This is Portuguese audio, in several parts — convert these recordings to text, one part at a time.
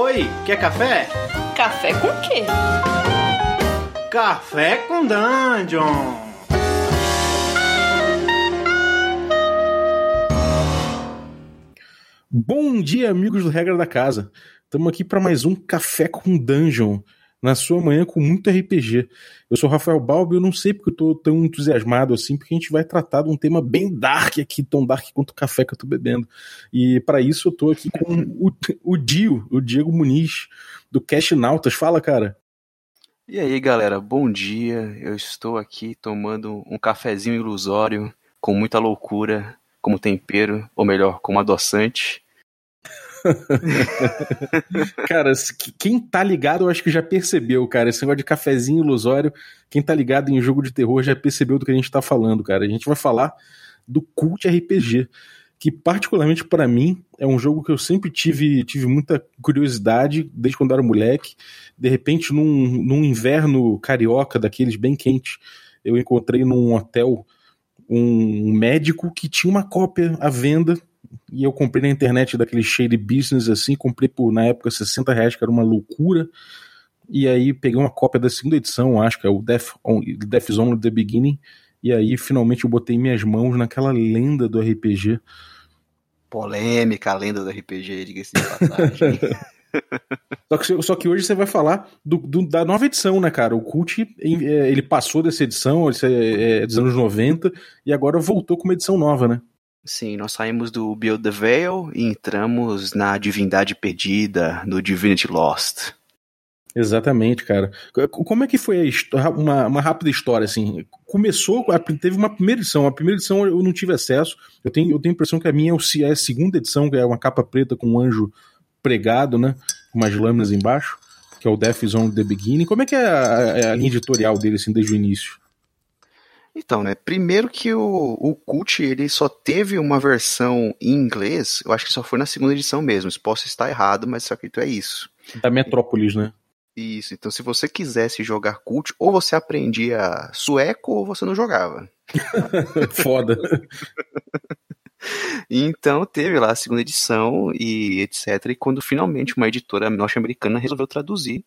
Oi, quer café? Café com quê? Café com Dungeon! Bom dia, amigos do Regra da Casa. Estamos aqui para mais um Café com Dungeon, na sua manhã com muito RPG. Eu sou Rafael Balbi, eu não sei porque eu tô tão entusiasmado assim, porque a gente vai tratar de um tema bem dark aqui, tão dark quanto o café que eu tô bebendo. E para isso eu tô aqui com o, o Dio, o Diego Muniz, do Cash Nautas. Fala, cara. E aí, galera, bom dia. Eu estou aqui tomando um cafezinho ilusório com muita loucura como tempero, ou melhor, como adoçante. cara, quem tá ligado, eu acho que já percebeu, cara. Esse negócio de cafezinho ilusório, quem tá ligado em jogo de terror já percebeu do que a gente tá falando, cara. A gente vai falar do Cult RPG, que particularmente para mim é um jogo que eu sempre tive, tive muita curiosidade desde quando era moleque. De repente, num, num inverno carioca, daqueles bem quente, eu encontrei num hotel um médico que tinha uma cópia à venda e eu comprei na internet daquele shady business assim, comprei por na época 60 reais, que era uma loucura. E aí peguei uma cópia da segunda edição, acho que é o Death, on, Death Zone The Beginning. E aí finalmente eu botei minhas mãos naquela lenda do RPG. Polêmica a lenda do RPG, diga-se de passagem. Só que, só que hoje você vai falar do, do, da nova edição, né, cara? O Cult, é, ele passou dessa edição, é, é dos anos 90, e agora voltou com uma edição nova, né? Sim, nós saímos do Build the Veil e entramos na Divindade Perdida, no Divinity Lost. Exatamente, cara. Como é que foi uma, uma rápida história, assim? Começou, teve uma primeira edição. A primeira edição eu não tive acesso. Eu tenho, eu tenho a impressão que a minha é a segunda edição, que é uma capa preta com um anjo pregado, né? Com umas lâminas embaixo, que é o Death Zone The Beginning. Como é que é a, é a linha editorial dele, assim, desde o início? Então, né, primeiro que o, o Cult, ele só teve uma versão em inglês, eu acho que só foi na segunda edição mesmo, posso estar errado, mas só que é isso. Da Metrópolis, né? Isso, então se você quisesse jogar Cult, ou você aprendia sueco ou você não jogava. Foda. Então teve lá a segunda edição e etc. E quando finalmente uma editora norte-americana resolveu traduzir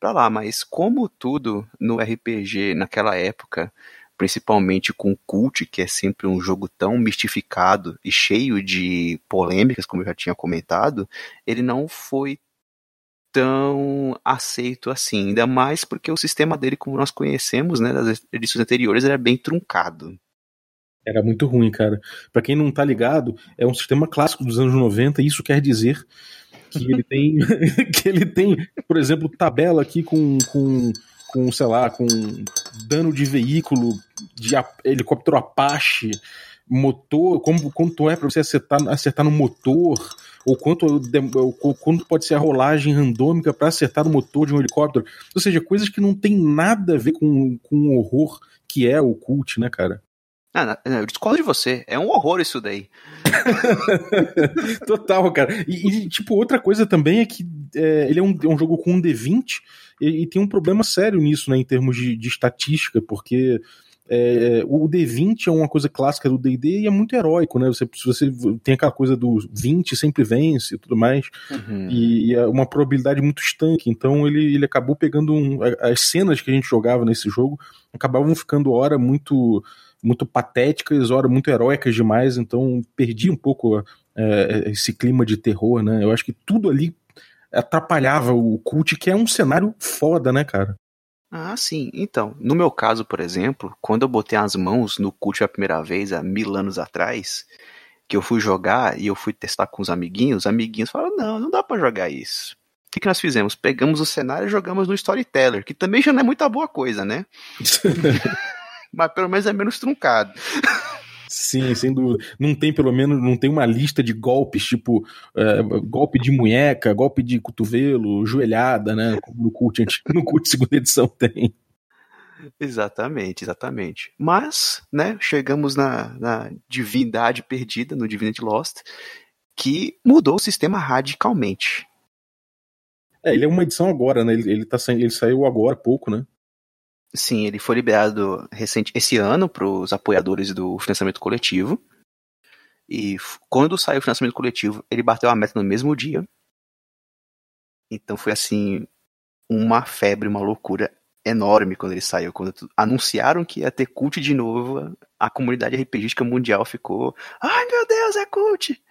para lá. Mas como tudo no RPG naquela época, principalmente com Cult, que é sempre um jogo tão mistificado e cheio de polêmicas, como eu já tinha comentado, ele não foi tão aceito assim, ainda mais porque o sistema dele, como nós conhecemos, né, das edições anteriores, era bem truncado. Era muito ruim, cara. Para quem não tá ligado, é um sistema clássico dos anos 90, e isso quer dizer que ele tem, que ele tem, por exemplo, tabela aqui com, com, com, sei lá, com dano de veículo, de helicóptero Apache, motor, como, quanto é para você acertar, acertar no motor, ou quanto, ou quanto pode ser a rolagem randômica para acertar no motor de um helicóptero. Ou seja, coisas que não tem nada a ver com, com o horror que é o cult, né, cara? Ah, eu discordo de você. É um horror isso daí. Total, cara. E, e, tipo, outra coisa também é que é, ele é um, é um, jogo com um D20 e, e, tem um problema sério nisso, né, em termos de, de estatística, porque é, o D20 é uma coisa clássica do D&D e é muito heróico, né? Você, você tem aquela coisa do 20 sempre vence e tudo mais, uhum. e, e, é uma probabilidade muito estanque. Então ele, ele acabou pegando um, as cenas que a gente jogava nesse jogo acabavam ficando hora muito muito patéticas, hora muito heróicas demais, então perdi um pouco é, esse clima de terror, né? Eu acho que tudo ali atrapalhava o cult, que é um cenário foda, né, cara? Ah, sim. Então, no meu caso, por exemplo, quando eu botei as mãos no cult a primeira vez, há mil anos atrás, que eu fui jogar e eu fui testar com os amiguinhos, os amiguinhos falaram, não, não dá para jogar isso. O que, que nós fizemos? Pegamos o cenário e jogamos no Storyteller, que também já não é muita boa coisa, né? mas pelo menos é menos truncado. Sim, sem dúvida. Não tem, pelo menos, não tem uma lista de golpes, tipo é, golpe de munheca, golpe de cotovelo, joelhada, né? No cult, no cult segunda edição tem. Exatamente, exatamente. Mas, né, chegamos na, na divindade perdida, no Divinity Lost, que mudou o sistema radicalmente. É, ele é uma edição agora, né? Ele, ele, tá, ele saiu agora há pouco, né? Sim, ele foi liberado recente esse ano para os apoiadores do financiamento coletivo. E quando saiu o financiamento coletivo, ele bateu a meta no mesmo dia. Então foi assim, uma febre, uma loucura enorme quando ele saiu. Quando anunciaram que ia ter cult de novo, a comunidade RPGística mundial ficou. Ai meu Deus, é cult!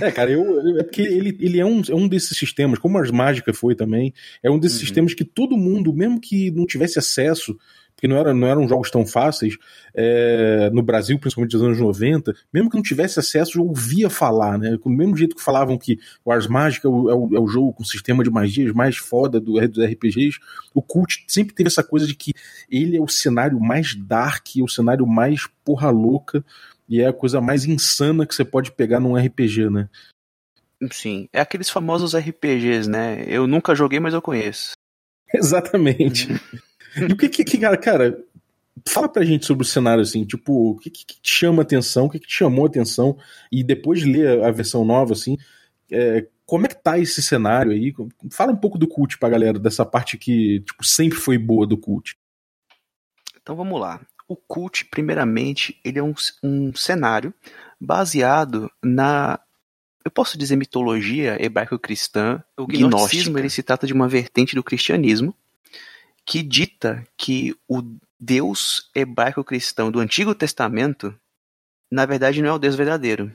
É, cara, eu, é porque ele, ele é, um, é um desses sistemas, como Ars Mágica foi também, é um desses uhum. sistemas que todo mundo, mesmo que não tivesse acesso, porque não, era, não eram jogos tão fáceis, é, no Brasil, principalmente nos anos 90, mesmo que não tivesse acesso, eu ouvia falar, né? Do mesmo jeito que falavam que o Ars Magic é o, é o, é o jogo com sistema de magias mais foda do, dos RPGs, o Cult sempre teve essa coisa de que ele é o cenário mais dark, o cenário mais porra louca, e é a coisa mais insana que você pode pegar num RPG, né? Sim, é aqueles famosos RPGs, né? Eu nunca joguei, mas eu conheço. Exatamente. E o que que, cara, cara, fala pra gente sobre o cenário, assim, tipo, o que, que, te chama atenção, o que, que te chamou atenção, e depois de ler a versão nova, assim, é, como é que tá esse cenário aí? Fala um pouco do cult pra galera, dessa parte que, tipo, sempre foi boa do cult. Então vamos lá. O cult, primeiramente, ele é um, um cenário baseado na eu posso dizer mitologia hebraico-cristã. O gnosticismo ele se trata de uma vertente do cristianismo que dita que o Deus hebraico-cristão do Antigo Testamento, na verdade, não é o Deus verdadeiro.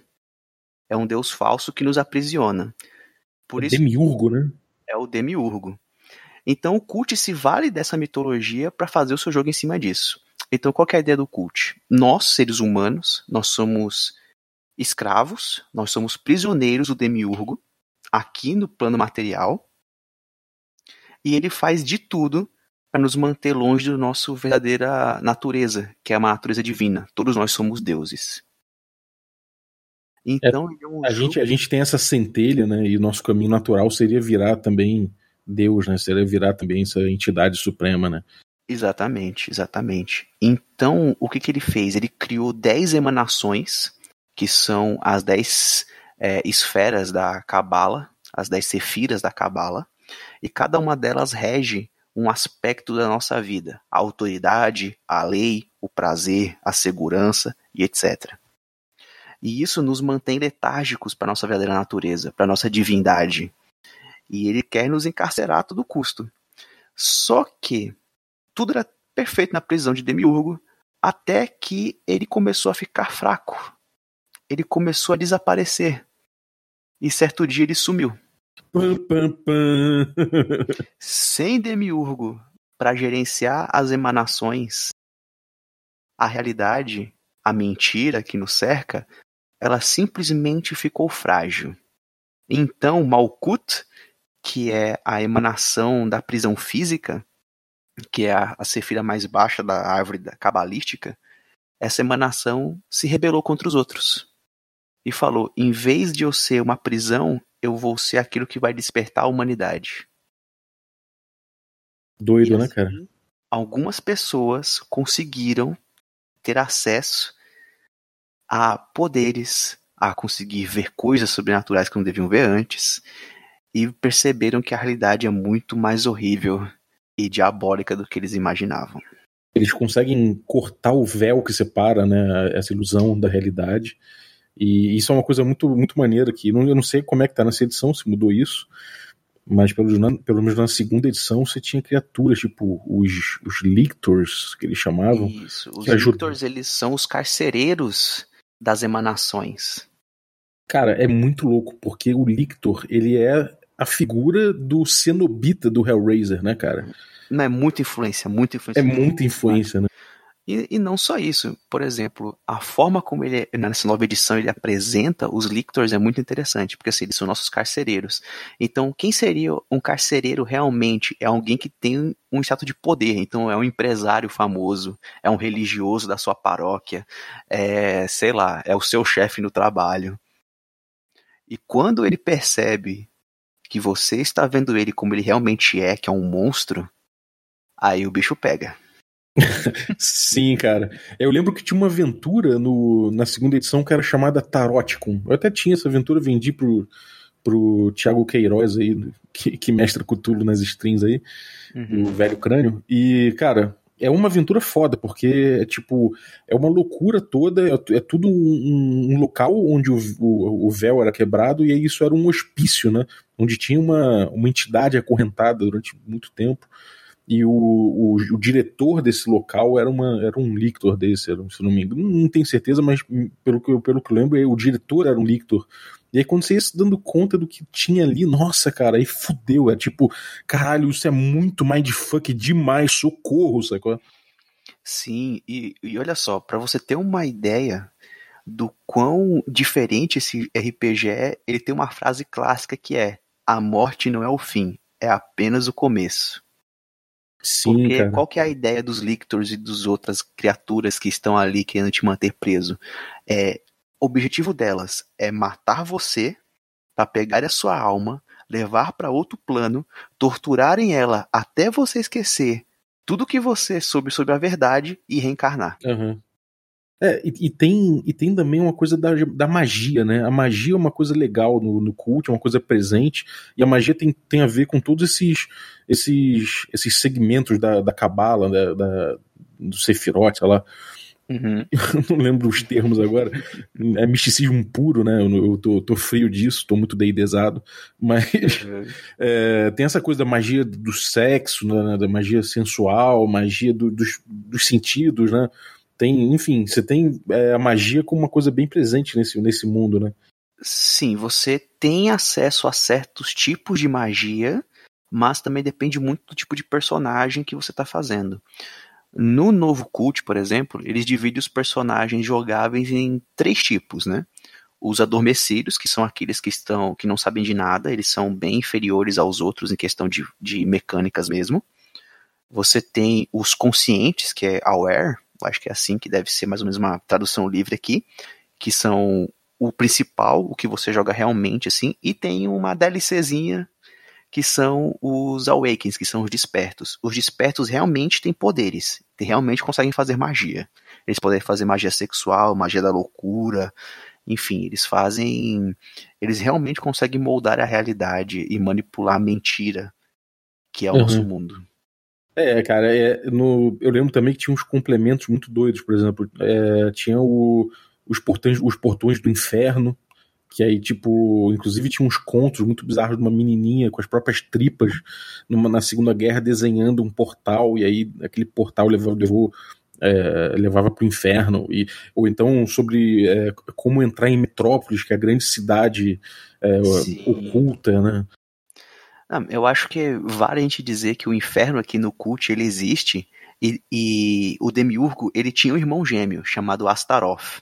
É um Deus falso que nos aprisiona. Por é isso, demiurgo, né? É o demiurgo. Então o cult se vale dessa mitologia para fazer o seu jogo em cima disso. Então qual é a ideia do cult? Nós, seres humanos, nós somos escravos, nós somos prisioneiros do demiurgo aqui no plano material. E ele faz de tudo para nos manter longe da nossa verdadeira natureza, que é uma natureza divina. Todos nós somos deuses. Então, é, é um a, jogo... gente, a gente tem essa centelha, né? E o nosso caminho natural seria virar também Deus, né? Seria virar também essa entidade suprema, né? Exatamente, exatamente. Então, o que, que ele fez? Ele criou dez emanações, que são as dez é, esferas da Cabala, as dez sefiras da Cabala, e cada uma delas rege um aspecto da nossa vida: a autoridade, a lei, o prazer, a segurança e etc. E isso nos mantém letárgicos para nossa verdadeira natureza, para nossa divindade. E ele quer nos encarcerar a todo custo. Só que tudo era perfeito na prisão de Demiurgo, até que ele começou a ficar fraco. Ele começou a desaparecer. E certo dia ele sumiu. Pam, pam, pam. Sem demiurgo para gerenciar as emanações, a realidade, a mentira que nos cerca, ela simplesmente ficou frágil. Então, Malkut, que é a emanação da prisão física, que é a, a sefira mais baixa da árvore da cabalística, essa emanação se rebelou contra os outros e falou: em vez de eu ser uma prisão, eu vou ser aquilo que vai despertar a humanidade. Doido, assim, né, cara? Algumas pessoas conseguiram ter acesso a poderes, a conseguir ver coisas sobrenaturais que não deviam ver antes, e perceberam que a realidade é muito mais horrível e diabólica do que eles imaginavam. Eles conseguem cortar o véu que separa né, essa ilusão da realidade e isso é uma coisa muito, muito maneira aqui. Eu não sei como é que tá nessa edição, se mudou isso, mas pelo, pelo menos na segunda edição você tinha criaturas, tipo os, os Lictors, que eles chamavam. Isso, os Lictors, eles são os carcereiros das emanações. Cara, é muito louco, porque o Lictor, ele é a figura do cenobita do Hellraiser, né, cara? Não, é muita influência, muita influência. É muita influência, né? E, e, não só isso, por exemplo, a forma como ele, nessa nova edição, ele apresenta os lictors é muito interessante, porque assim, eles são nossos carcereiros. Então, quem seria um carcereiro realmente? É alguém que tem um status de poder, então é um empresário famoso, é um religioso da sua paróquia, é, sei lá, é o seu chefe no trabalho. E quando ele percebe que você está vendo ele como ele realmente é, que é um monstro, aí o bicho pega. Sim, cara. Eu lembro que tinha uma aventura no, na segunda edição que era chamada Taroticum. Eu até tinha essa aventura, vendi pro, pro Thiago Queiroz aí, que, que mestra Cthulhu nas strings aí, uhum. o velho crânio. E, cara, é uma aventura foda, porque é tipo, é uma loucura toda, é, é tudo um, um, local onde o, o, o, véu era quebrado e isso era um hospício, né? Onde tinha uma, uma entidade acorrentada durante muito tempo. E o, o, o diretor desse local era, uma, era um lictor desse, era, se não me engano, não tenho certeza, mas pelo que, pelo que eu lembro, o diretor era um lictor. E aí, quando você ia se dando conta do que tinha ali, nossa, cara, aí fudeu. É tipo, caralho, isso é muito mindfuck demais, socorro, sacou? Sim, e, e olha só, para você ter uma ideia do quão diferente esse RPG é, ele tem uma frase clássica que é: A morte não é o fim, é apenas o começo. Sim, Porque cara. qual que é a ideia dos lictors e das outras criaturas que estão ali querendo te manter preso? É, objetivo delas é matar você para pegar a sua alma, levar para outro plano, torturarem ela até você esquecer tudo que você soube sobre a verdade e reencarnar. Uhum. É, e, e, tem, e tem também uma coisa da, da magia, né? A magia é uma coisa legal no, no culto, é uma coisa presente, e a magia tem, tem a ver com todos esses esses, esses segmentos da, da Cabala, da, da, do Sefirot, sei lá. Uhum. Eu não lembro os termos agora. É misticismo puro, né? Eu, eu tô, tô frio disso, tô muito deidesado. Mas uhum. é, tem essa coisa da magia do sexo, né? da magia sensual, magia do, dos, dos sentidos, né? tem, enfim, você tem é, a magia como uma coisa bem presente nesse, nesse mundo, né? Sim, você tem acesso a certos tipos de magia, mas também depende muito do tipo de personagem que você está fazendo. No novo Cult, por exemplo, eles dividem os personagens jogáveis em três tipos, né? Os adormecidos, que são aqueles que estão que não sabem de nada, eles são bem inferiores aos outros em questão de, de mecânicas mesmo. Você tem os conscientes, que é aware, acho que é assim que deve ser mais ou menos uma tradução livre aqui, que são o principal, o que você joga realmente assim, e tem uma DLCzinha que são os Awakens, que são os despertos. Os despertos realmente têm poderes, realmente conseguem fazer magia. Eles podem fazer magia sexual, magia da loucura, enfim, eles fazem. Eles realmente conseguem moldar a realidade e manipular a mentira que é o uhum. nosso mundo. É, cara, é, no, eu lembro também que tinha uns complementos muito doidos, por exemplo, é, tinha o, os, portões, os portões do inferno, que aí, tipo, inclusive tinha uns contos muito bizarros de uma menininha com as próprias tripas numa, na Segunda Guerra desenhando um portal, e aí aquele portal levou, levou é, levava para o inferno, e, ou então sobre é, como entrar em Metrópolis, que é a grande cidade é, oculta, né? eu acho que vale a gente dizer que o inferno aqui no cult ele existe e, e o Demiurgo ele tinha um irmão gêmeo chamado Astaroth.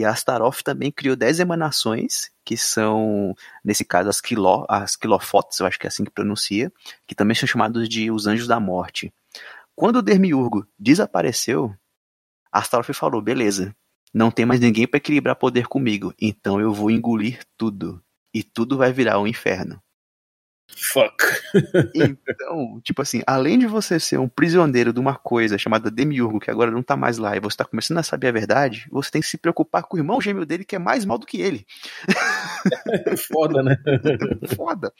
E Astaroth também criou dez emanações, que são, nesse caso, as, quiló, as quilofotes, eu acho que é assim que pronuncia, que também são chamados de os anjos da morte. Quando o Demiurgo desapareceu, Astaroth falou: beleza, não tem mais ninguém para equilibrar poder comigo, então eu vou engolir tudo. E tudo vai virar um inferno. Fuck. então, tipo assim, além de você ser um prisioneiro de uma coisa chamada Demiurgo, que agora não tá mais lá, e você tá começando a saber a verdade, você tem que se preocupar com o irmão gêmeo dele, que é mais mal do que ele. Foda, né? Foda.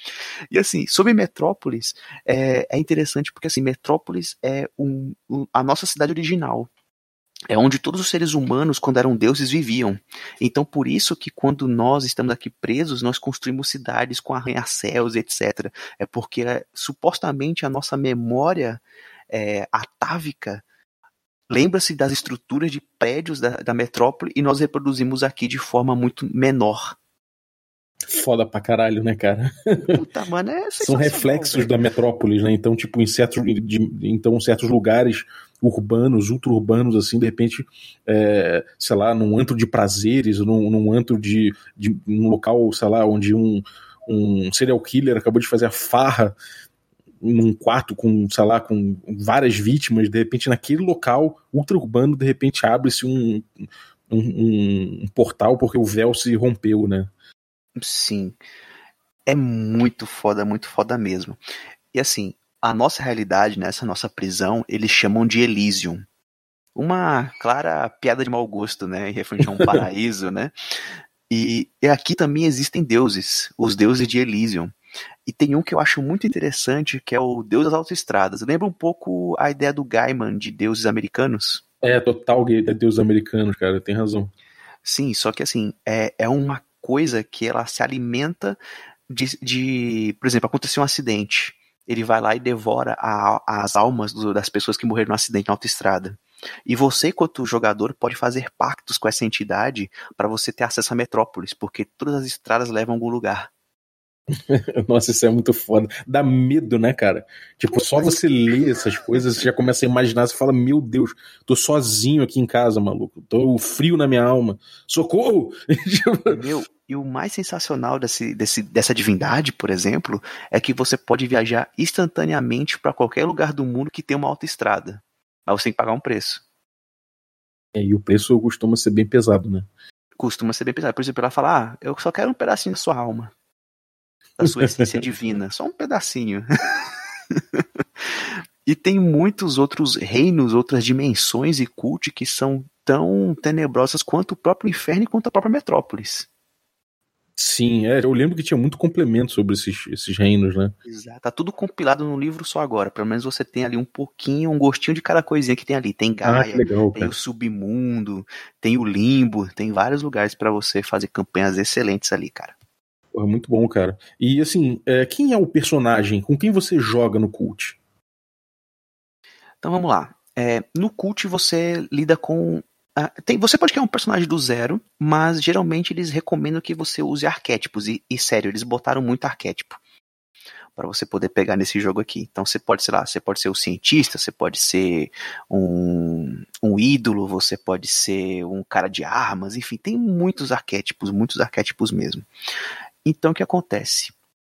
E assim, sobre Metrópolis, é, é interessante porque assim, Metrópolis é um, um, a nossa cidade original é onde todos os seres humanos, quando eram deuses, viviam. Então, por isso que quando nós estamos aqui presos, nós construímos cidades com arranha-céus, etc. É porque é, supostamente a nossa memória é, atávica lembra-se das estruturas de prédios da, da metrópole e nós reproduzimos aqui de forma muito menor. Foda pra caralho, né, cara? Puta, mano, é São reflexos da metrópole, né? Então, tipo, em certos, de, então, certos lugares urbanos, ultra urbanos, assim, de repente, é, sei lá, num antro de prazeres, num, num antro de, de um local, sei lá, onde um, um serial killer acabou de fazer a farra num quarto com, sei lá, com várias vítimas, de repente naquele local ultra urbano, de repente abre-se um, um, um, portal porque o véu se rompeu, né? Sim. É muito foda, muito foda mesmo. E assim, a nossa realidade, nessa né, nossa prisão, eles chamam de Elysium. Uma clara piada de mau gosto, né? Referente a um paraíso, né? E, e, aqui também existem deuses, os deuses de Elysium. E tem um que eu acho muito interessante, que é o Deus das Autoestradas. Lembra um pouco a ideia do Gaiman de deuses americanos? É, total de deuses americanos, cara, tem razão. Sim, só que assim, é, é uma coisa que ela se alimenta de, de por exemplo, aconteceu um acidente. Ele vai lá e devora a, as almas do, das pessoas que morreram no acidente na autoestrada. E você, quanto jogador, pode fazer pactos com essa entidade para você ter acesso a Metrópolis, porque todas as estradas levam a algum lugar. Nossa, isso é muito foda. Dá medo, né, cara? Tipo, só você ler essas coisas, você já começa a imaginar, você fala, meu Deus, tô sozinho aqui em casa, maluco. Tô frio na minha alma. Socorro! Meu, e o mais sensacional desse, desse, dessa divindade, por exemplo, é que você pode viajar instantaneamente para qualquer lugar do mundo que tem uma autoestrada. Mas você tem que pagar um preço. É, e o preço costuma ser bem pesado, né? Costuma ser bem pesado. Por exemplo, ela fala: Ah, eu só quero um pedacinho da sua alma. Da sua essência divina. Só um pedacinho. e tem muitos outros reinos, outras dimensões e cult que são tão tenebrosas quanto o próprio inferno e quanto a própria metrópolis. Sim, é, eu lembro que tinha muito complemento sobre esses, esses reinos, né? Exato, tá tudo compilado num livro só agora. Pelo menos você tem ali um pouquinho, um gostinho de cada coisinha que tem ali. Tem ah, Gaia, ah, legal, tem o submundo, tem o limbo, tem vários lugares para você fazer campanhas excelentes ali, cara. Porra, muito bom, cara. E assim, é, quem é o personagem? Com quem você joga no cult? Então vamos lá. É, no cult você lida com ah, tem, você pode criar um personagem do zero, mas geralmente eles recomendam que você use arquétipos. E, e sério, eles botaram muito arquétipo para você poder pegar nesse jogo aqui. Então você pode, sei lá, você pode ser o cientista, você pode ser um, um ídolo, você pode ser um cara de armas, enfim, tem muitos arquétipos, muitos arquétipos mesmo. Então o que acontece?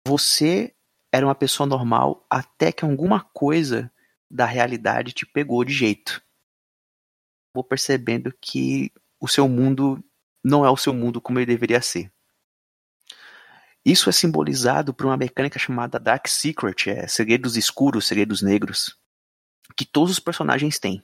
Você era uma pessoa normal até que alguma coisa da realidade te pegou de jeito vou percebendo que o seu mundo não é o seu mundo como ele deveria ser. Isso é simbolizado por uma mecânica chamada Dark Secret, é segredos escuros, segredos negros, que todos os personagens têm.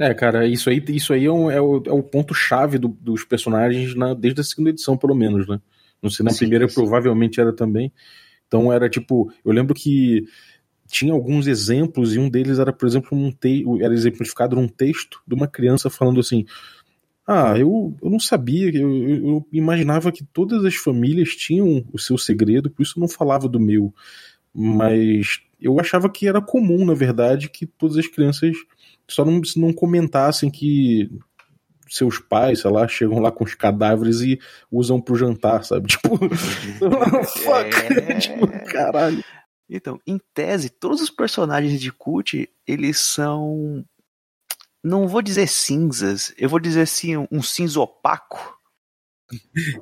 É, cara, isso aí, isso aí é, um, é o, é o ponto-chave do, dos personagens na, desde a segunda edição, pelo menos, né? Não sei, na sim, primeira sim. provavelmente era também. Então era tipo, eu lembro que tinha alguns exemplos e um deles era, por exemplo, um te era exemplificado num texto de uma criança falando assim: Ah, eu, eu não sabia, eu, eu imaginava que todas as famílias tinham o seu segredo, por isso eu não falava do meu. Mas eu achava que era comum, na verdade, que todas as crianças só não, não comentassem que seus pais, sei lá, chegam lá com os cadáveres e usam pro jantar, sabe? Tipo, fuck, é... tipo, caralho. Então, em tese, todos os personagens de cult, eles são. Não vou dizer cinzas, eu vou dizer assim, um cinza opaco.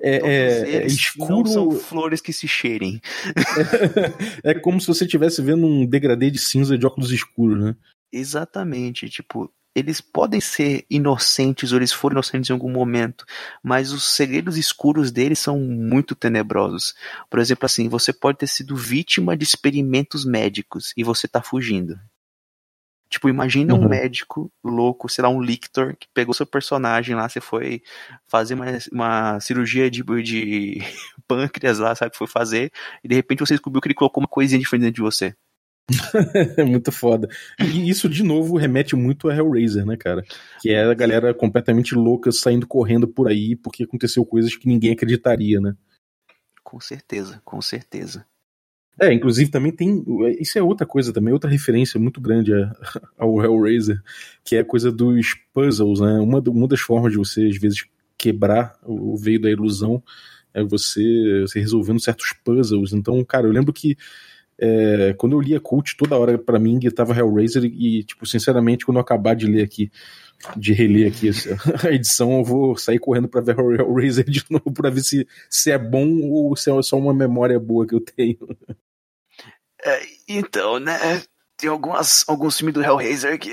É, é, é escuro. São flores que se cheirem. É, é como se você estivesse vendo um degradê de cinza de óculos escuros, né? Exatamente. Tipo, eles podem ser inocentes ou eles foram inocentes em algum momento, mas os segredos escuros deles são muito tenebrosos. Por exemplo, assim, você pode ter sido vítima de experimentos médicos e você tá fugindo. Tipo, imagina uhum. um médico louco, sei lá, um lictor, que pegou seu personagem lá, você foi fazer uma, uma cirurgia de, de pâncreas lá, sabe, que foi fazer, e de repente você descobriu que ele colocou uma coisinha diferente dentro de você. é muito foda. E isso, de novo, remete muito a Hellraiser, né, cara? Que é a galera completamente louca saindo correndo por aí porque aconteceu coisas que ninguém acreditaria, né? Com certeza, com certeza. É, inclusive também tem. Isso é outra coisa também, outra referência muito grande ao Hellraiser, que é a coisa dos puzzles, né? Uma, uma das formas de você, às vezes, quebrar o veio da ilusão é você, você resolvendo certos puzzles. Então, cara, eu lembro que é, quando eu lia Cult, toda hora para mim gritava Hellraiser e, tipo, sinceramente, quando eu acabar de ler aqui, de reler aqui a edição, eu vou sair correndo para ver Hellraiser de novo para ver se, se é bom ou se é só uma memória boa que eu tenho. É, então, né? Tem algumas, alguns filmes do Hellraiser que.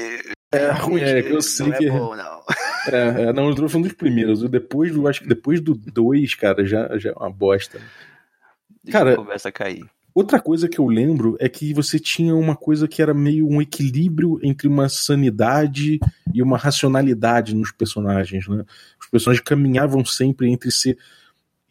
É ruim, é, que eu sei não é que. É bom, não. É, é, não, eu tô falando dos primeiros. Depois do, acho que depois do 2, cara, já, já é uma bosta. Cara, começa a cair. Outra coisa que eu lembro é que você tinha uma coisa que era meio um equilíbrio entre uma sanidade e uma racionalidade nos personagens, né? Os personagens caminhavam sempre entre ser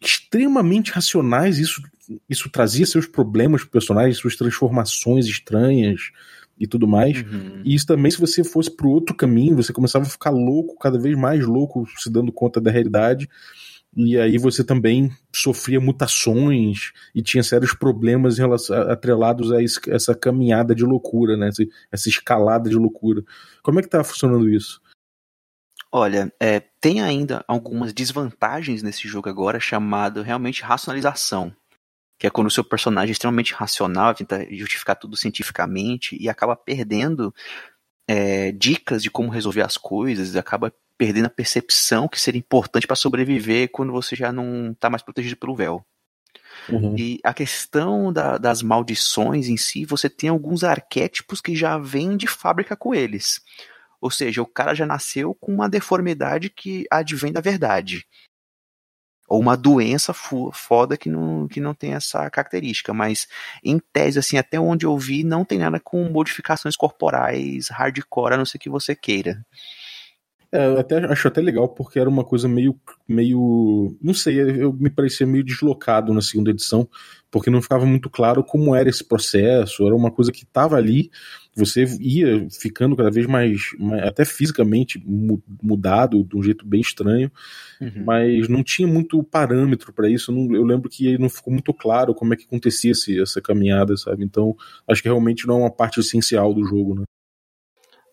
extremamente racionais. Isso, isso trazia seus problemas pro personagem, suas transformações estranhas e tudo mais. Uhum. E isso também, se você fosse pro outro caminho, você começava a ficar louco, cada vez mais louco, se dando conta da realidade. E aí você também sofria mutações e tinha sérios problemas em relação, atrelados a isso, essa caminhada de loucura, né? Essa, essa escalada de loucura. Como é que tá funcionando isso? Olha, é, tem ainda algumas desvantagens nesse jogo agora, chamado realmente racionalização. Que é quando o seu personagem é extremamente racional, tenta justificar tudo cientificamente e acaba perdendo é, dicas de como resolver as coisas, acaba perdendo a percepção que seria importante para sobreviver quando você já não está mais protegido pelo véu. Uhum. E a questão da, das maldições em si, você tem alguns arquétipos que já vêm de fábrica com eles. Ou seja, o cara já nasceu com uma deformidade que advém da verdade. Ou uma doença foda que não, que não tem essa característica. Mas, em tese, assim, até onde eu vi, não tem nada com modificações corporais hardcore, a não ser que você queira. É, até, acho até legal, porque era uma coisa meio. meio não sei, eu me parecia meio deslocado na segunda edição, porque não ficava muito claro como era esse processo, era uma coisa que estava ali, você ia ficando cada vez mais, mais até fisicamente mudado, de um jeito bem estranho, uhum. mas não tinha muito parâmetro para isso. Eu, não, eu, lembro que não ficou muito claro como é que acontecia esse, essa caminhada, sabe? Então, acho que realmente não é uma parte essencial do jogo, né?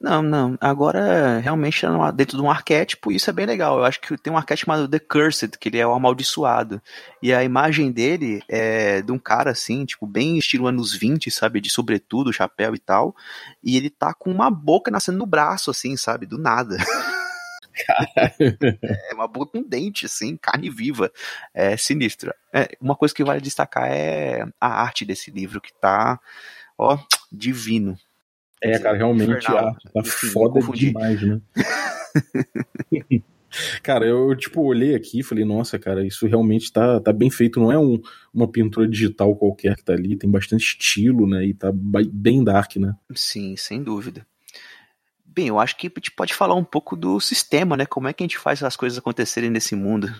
Não, não. Agora, realmente, é dentro de um arquétipo, isso é bem legal. Eu acho que tem um arquétipo chamado The Cursed, que ele é o amaldiçoado. E a imagem dele é de um cara, assim, tipo, bem estilo anos 20, sabe? De sobretudo, chapéu e tal. E ele tá com uma boca nascendo no braço, assim, sabe? Do nada. é uma boca com dente, assim, carne viva. É sinistra. É, uma coisa que vale destacar é a arte desse livro, que tá, ó, divino. É, cara, realmente a, tá Enfim, foda demais, né? cara, eu, tipo, olhei aqui e falei, nossa, cara, isso realmente tá, tá bem feito. Não é um, uma pintura digital qualquer que tá ali, tem bastante estilo, né? E tá bem dark, né? Sim, sem dúvida. Bem, eu acho que a gente pode falar um pouco do sistema, né? Como é que a gente faz as coisas acontecerem nesse mundo.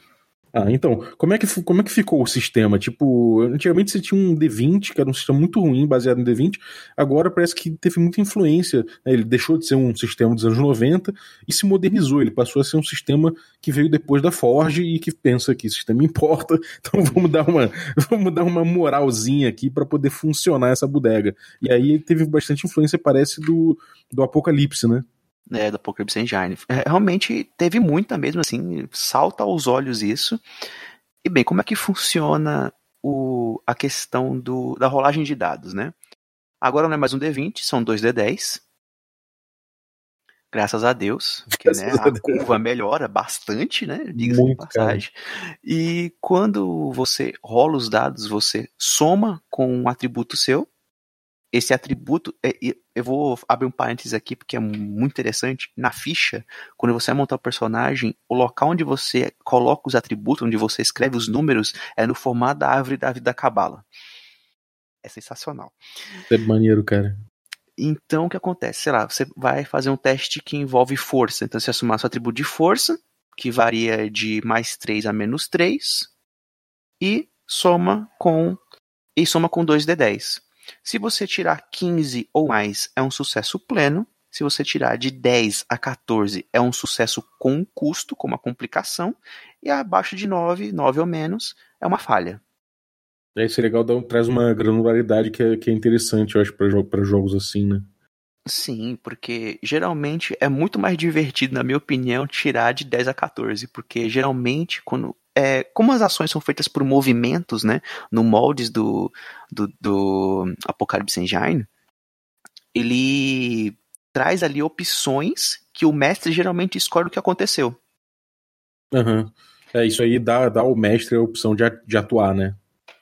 Ah, então, como é, que, como é que ficou o sistema? Tipo, antigamente você tinha um D20, que era um sistema muito ruim, baseado em D20, agora parece que teve muita influência. Né? Ele deixou de ser um sistema dos anos 90 e se modernizou. Ele passou a ser um sistema que veio depois da Forge e que pensa que o sistema importa, então vamos dar uma, vamos dar uma moralzinha aqui para poder funcionar essa bodega. E aí teve bastante influência, parece, do, do Apocalipse, né? Né, do Apocalypse Engine. É, realmente teve muita mesmo, assim, salta aos olhos isso. E bem, como é que funciona o, a questão do, da rolagem de dados, né? Agora não é mais um D20, são dois D10. Graças a Deus, porque né, a, a curva melhora bastante, né? Diga-se de passagem. Cara. E quando você rola os dados, você soma com um atributo seu, esse atributo, é, eu vou abrir um parênteses aqui porque é muito interessante. Na ficha, quando você vai montar o personagem, o local onde você coloca os atributos, onde você escreve os números, é no formato da árvore da vida da cabala. É sensacional. É maneiro, cara. Então, o que acontece? Sei lá, você vai fazer um teste que envolve força. Então, você assumir seu atributo de força, que varia de mais 3 a menos 3, e soma com e soma com 2d10. Se você tirar 15 ou mais, é um sucesso pleno. Se você tirar de 10 a 14, é um sucesso com custo, com uma complicação. E abaixo de 9, 9 ou menos, é uma falha. É, isso é legal, dá, traz uma granularidade que é, que é interessante, eu acho, para jogos assim, né? Sim, porque geralmente é muito mais divertido, na minha opinião, tirar de 10 a 14, porque geralmente quando é, como as ações são feitas por movimentos, né, no moldes do, do, do Apocalipse Engine, ele traz ali opções que o mestre geralmente escolhe o que aconteceu. Uhum. É, isso aí dá, dá ao mestre a opção de, de atuar, né?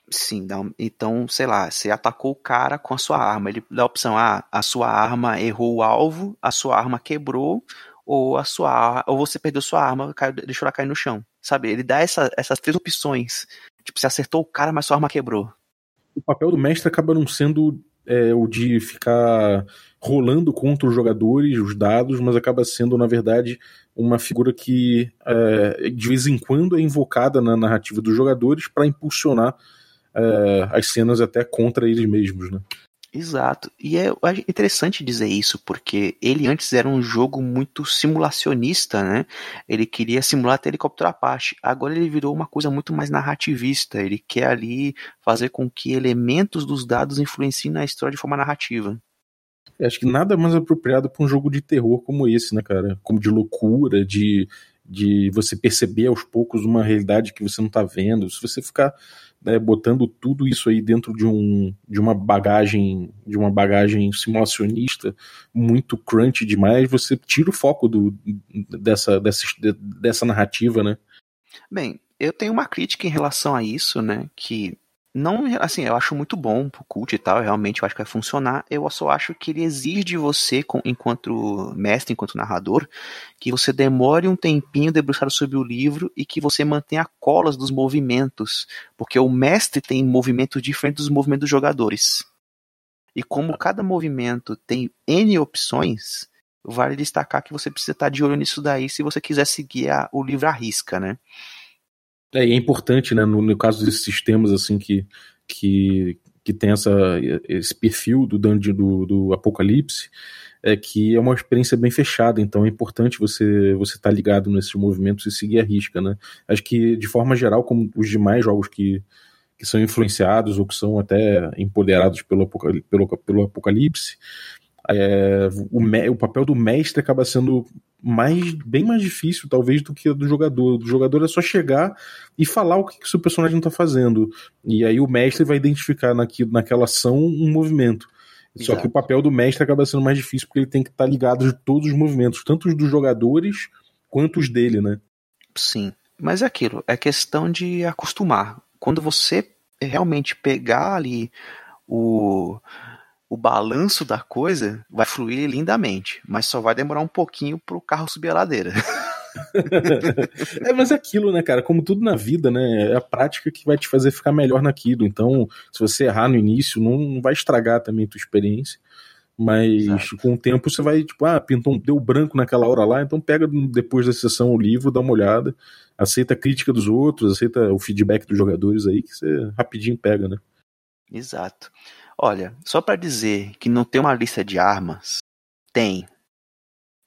Sim, dá, então, sei lá, você atacou o cara com a sua arma. Ele dá a opção: ah, a sua arma errou o alvo, a sua arma quebrou, ou a sua ou você perdeu sua arma, caiu, deixou ela cair no chão. Sabe? Ele dá essa, essas três opções. Tipo, você acertou o cara, mas sua arma quebrou. O papel do mestre acaba não sendo é, o de ficar rolando contra os jogadores, os dados, mas acaba sendo, na verdade, uma figura que é, de vez em quando é invocada na narrativa dos jogadores para impulsionar é, as cenas até contra eles mesmos, né? Exato. E é interessante dizer isso, porque ele antes era um jogo muito simulacionista, né? Ele queria simular até helicóptero Apache. Agora ele virou uma coisa muito mais narrativista. Ele quer ali fazer com que elementos dos dados influenciem na história de forma narrativa. Acho que nada mais apropriado para um jogo de terror como esse, né, cara? Como de loucura, de, de você perceber aos poucos uma realidade que você não está vendo. Se você ficar né, botando tudo isso aí dentro de, um, de uma bagagem de uma bagagem simulacionista muito crunch demais, você tira o foco do, dessa, dessa, dessa narrativa, né? Bem, eu tenho uma crítica em relação a isso, né? Que não, assim, eu acho muito bom pro cult e tal, realmente eu acho que vai funcionar. Eu só acho que ele exige de você, enquanto mestre, enquanto narrador, que você demore um tempinho debruçado sobre o livro e que você mantenha colas dos movimentos, porque o mestre tem movimentos diferentes dos movimentos dos jogadores. E como cada movimento tem N opções, vale destacar que você precisa estar de olho nisso daí se você quiser seguir a, o livro à risca, né? É, e é importante, né, no, no, caso desses sistemas assim que, que, que tem essa, esse perfil do dungeon do, do apocalipse, é que é uma experiência bem fechada, então é importante você você estar tá ligado nesses movimentos e seguir a risca, né? Acho que de forma geral, como os demais jogos que, que são influenciados ou que são até empoderados pelo, pelo, pelo apocalipse, é, o, o, papel do mestre acaba sendo mais, bem mais difícil, talvez, do que o do jogador. Do jogador é só chegar e falar o que, que o seu personagem está fazendo. E aí o mestre vai identificar naquilo, naquela ação um movimento. Exato. Só que o papel do mestre acaba sendo mais difícil porque ele tem que estar tá ligado de todos os movimentos, tanto os dos jogadores quanto os dele, né? Sim. Mas é aquilo, é questão de acostumar. Quando você realmente pegar ali o o balanço da coisa vai fluir lindamente, mas só vai demorar um pouquinho pro carro subir a ladeira. é, mas é aquilo, né, cara? Como tudo na vida, né? É a prática que vai te fazer ficar melhor naquilo. Então, se você errar no início, não vai estragar também a tua experiência. Mas Exato. com o tempo você vai, tipo, ah, pintou, deu branco naquela hora lá, então pega depois da sessão o livro, dá uma olhada, aceita a crítica dos outros, aceita o feedback dos jogadores aí, que você rapidinho pega, né? Exato. Olha, só para dizer que não tem uma lista de armas, tem.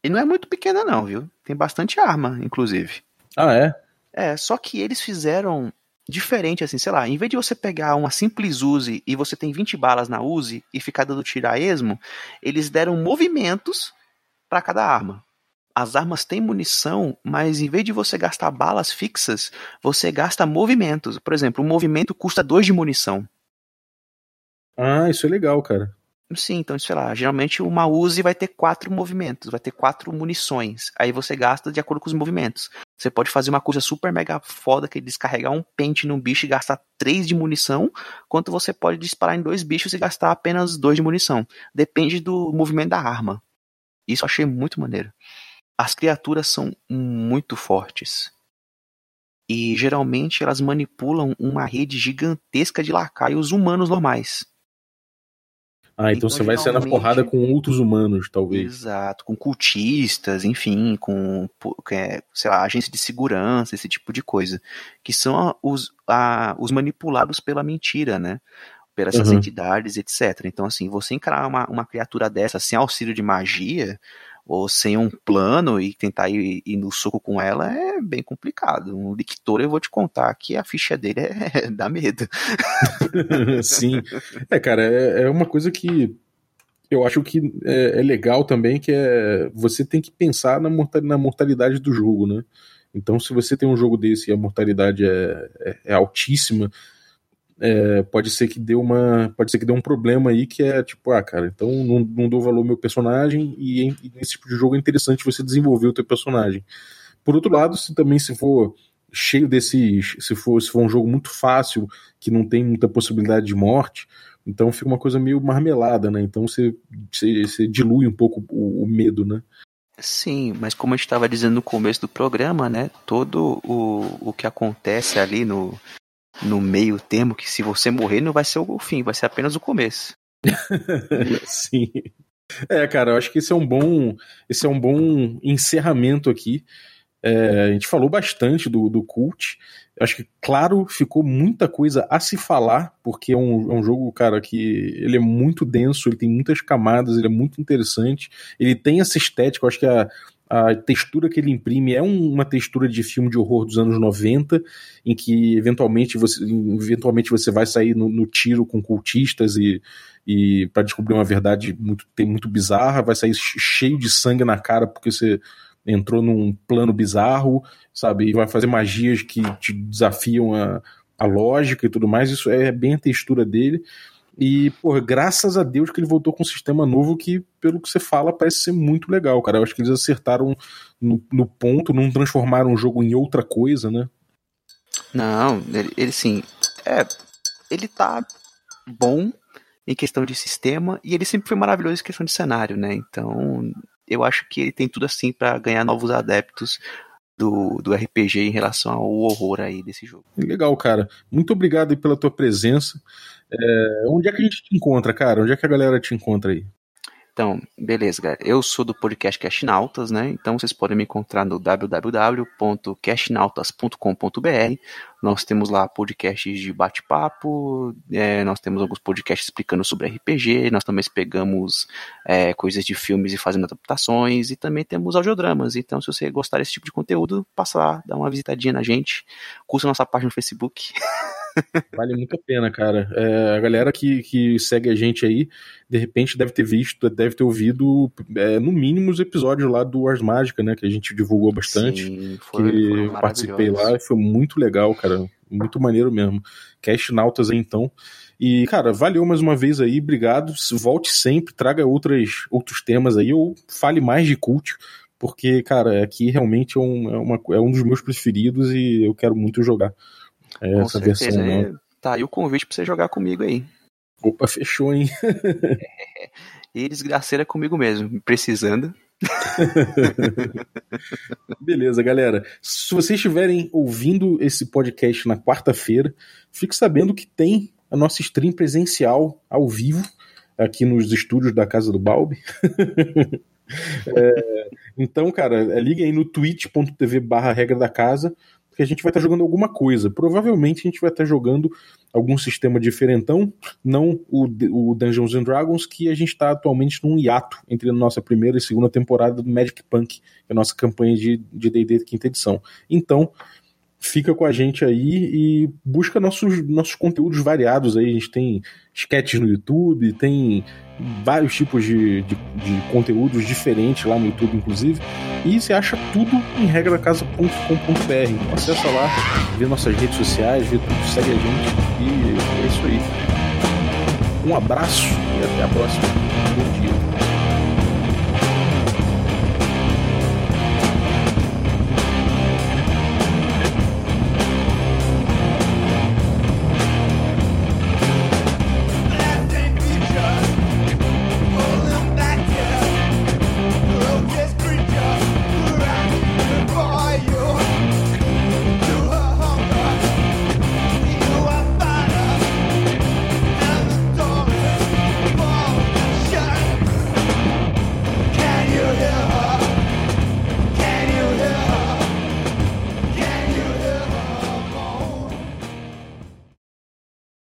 E não é muito pequena não, viu? Tem bastante arma, inclusive. Ah, é? É, só que eles fizeram diferente, assim, sei lá, em vez de você pegar uma simples Uzi e você tem 20 balas na Uzi e ficar dando tiro a esmo, eles deram movimentos para cada arma. As armas têm munição, mas em vez de você gastar balas fixas, você gasta movimentos. Por exemplo, um movimento custa 2 de munição. Ah, isso é legal, cara. Sim, então, sei lá, geralmente uma Uzi vai ter quatro movimentos, vai ter quatro munições. Aí você gasta de acordo com os movimentos. Você pode fazer uma coisa super mega foda, que é descarregar um pente num bicho e gastar três de munição, quanto você pode disparar em dois bichos e gastar apenas dois de munição. Depende do movimento da arma. Isso eu achei muito maneiro. As criaturas são muito fortes. E geralmente elas manipulam uma rede gigantesca de lacaios humanos normais. Ah, então, então você vai ser na porrada com outros humanos, talvez. Exato, com cultistas, enfim, com, é, sei lá, agência de segurança, esse tipo de coisa. Que são os, a, os manipulados pela mentira, né? Pelas uhum. entidades, etc. Então, assim, você encarar uma, uma criatura dessa sem auxílio de magia, ou sem um plano e tentar ir, ir, no soco com ela é bem complicado. Um lictor eu vou te contar que a ficha dele é, é dá medo. Sim. É, cara, é, é, uma coisa que eu acho que é, é, legal também, que é você tem que pensar na, na mortalidade do jogo, né? Então, se você tem um jogo desse e a mortalidade é, é, é altíssima, é, pode ser que dê uma pode ser que dê um problema aí que é tipo ah cara então não, não dou valor ao meu personagem e, e nesse tipo de jogo é interessante você desenvolver o teu personagem. Por outro lado se também se for cheio desses se for se for um jogo muito fácil que não tem muita possibilidade de morte então fica uma coisa meio marmelada né? Então você, você, você dilui um pouco o, o medo né? Sim, mas como a gente estava dizendo no começo do programa, né? Todo o, o que acontece ali no, no meio termo que se você morrer não vai ser o fim, vai ser apenas o começo. Sim. É, cara, eu acho que esse é um bom, esse é um bom encerramento aqui. É, a gente falou bastante do, do Cult. Acho que, claro, ficou muita coisa a se falar, porque é um, é um jogo, cara, que ele é muito denso, ele tem muitas camadas, ele é muito interessante. Ele tem essa estética, eu acho que a, a textura que ele imprime é uma textura de filme de horror dos anos 90, em que eventualmente você, eventualmente você vai sair no, no tiro com cultistas e, e para descobrir uma verdade muito, tem muito bizarra, vai sair cheio de sangue na cara porque você entrou num plano bizarro, sabe? E vai fazer magias que te desafiam a, a lógica e tudo mais. Isso é bem a textura dele. E, pô, graças a Deus que ele voltou com um sistema novo que, pelo que você fala, parece ser muito legal, cara. Eu acho que eles acertaram no, no ponto, não transformaram o jogo em outra coisa, né? Não, ele, ele sim. É, ele tá bom em questão de sistema e ele sempre foi maravilhoso em questão de cenário, né? Então, eu acho que ele tem tudo assim para ganhar novos adeptos do, do RPG em relação ao horror aí desse jogo. Legal, cara. Muito obrigado pela tua presença. É, onde é que a gente te encontra, cara? Onde é que a galera te encontra aí? Então, beleza, galera. Eu sou do podcast Cashnautas, né? Então vocês podem me encontrar no www.cashnautas.com.br. Nós temos lá podcasts de bate-papo, é, nós temos alguns podcasts explicando sobre RPG, nós também pegamos é, coisas de filmes e fazendo adaptações, e também temos audiodramas. Então, se você gostar desse tipo de conteúdo, passa lá, dá uma visitadinha na gente, cursa nossa página no Facebook. Vale muito a pena, cara. É, a galera que, que segue a gente aí, de repente deve ter visto, deve ter ouvido, é, no mínimo, os episódios lá do Wars Mágica, né? Que a gente divulgou bastante. Sim, foi, que eu participei lá e foi muito legal, cara. Muito maneiro mesmo. Cast Nautas aí, então. E, cara, valeu mais uma vez aí, obrigado. Volte sempre, traga outras, outros temas aí, ou fale mais de cult, porque, cara, aqui realmente é um, é, uma, é um dos meus preferidos e eu quero muito jogar. É Com essa certeza. versão é, nova. Tá aí o convite pra você jogar comigo aí. Opa, fechou, hein? é, e desgraceira comigo mesmo, precisando. Beleza, galera. Se vocês estiverem ouvindo esse podcast na quarta-feira, fique sabendo que tem a nossa stream presencial ao vivo aqui nos estúdios da Casa do Balbi. é, então, cara, ligue aí no twitch.tv barra regra da casa porque a gente vai estar tá jogando alguma coisa. Provavelmente a gente vai estar tá jogando algum sistema diferentão, não o, o Dungeons and Dragons, que a gente está atualmente num hiato entre a nossa primeira e segunda temporada do Magic Punk, que é a nossa campanha de D&D quinta edição. Então, fica com a gente aí e busca nossos, nossos conteúdos variados aí. A gente tem sketches no YouTube, tem vários tipos de, de, de conteúdos diferentes lá no YouTube, inclusive. E você acha tudo em regradacasa.com.br. Então acessa lá, vê nossas redes sociais, vê tudo, segue a gente e é isso aí. Um abraço e até a próxima. Bom dia.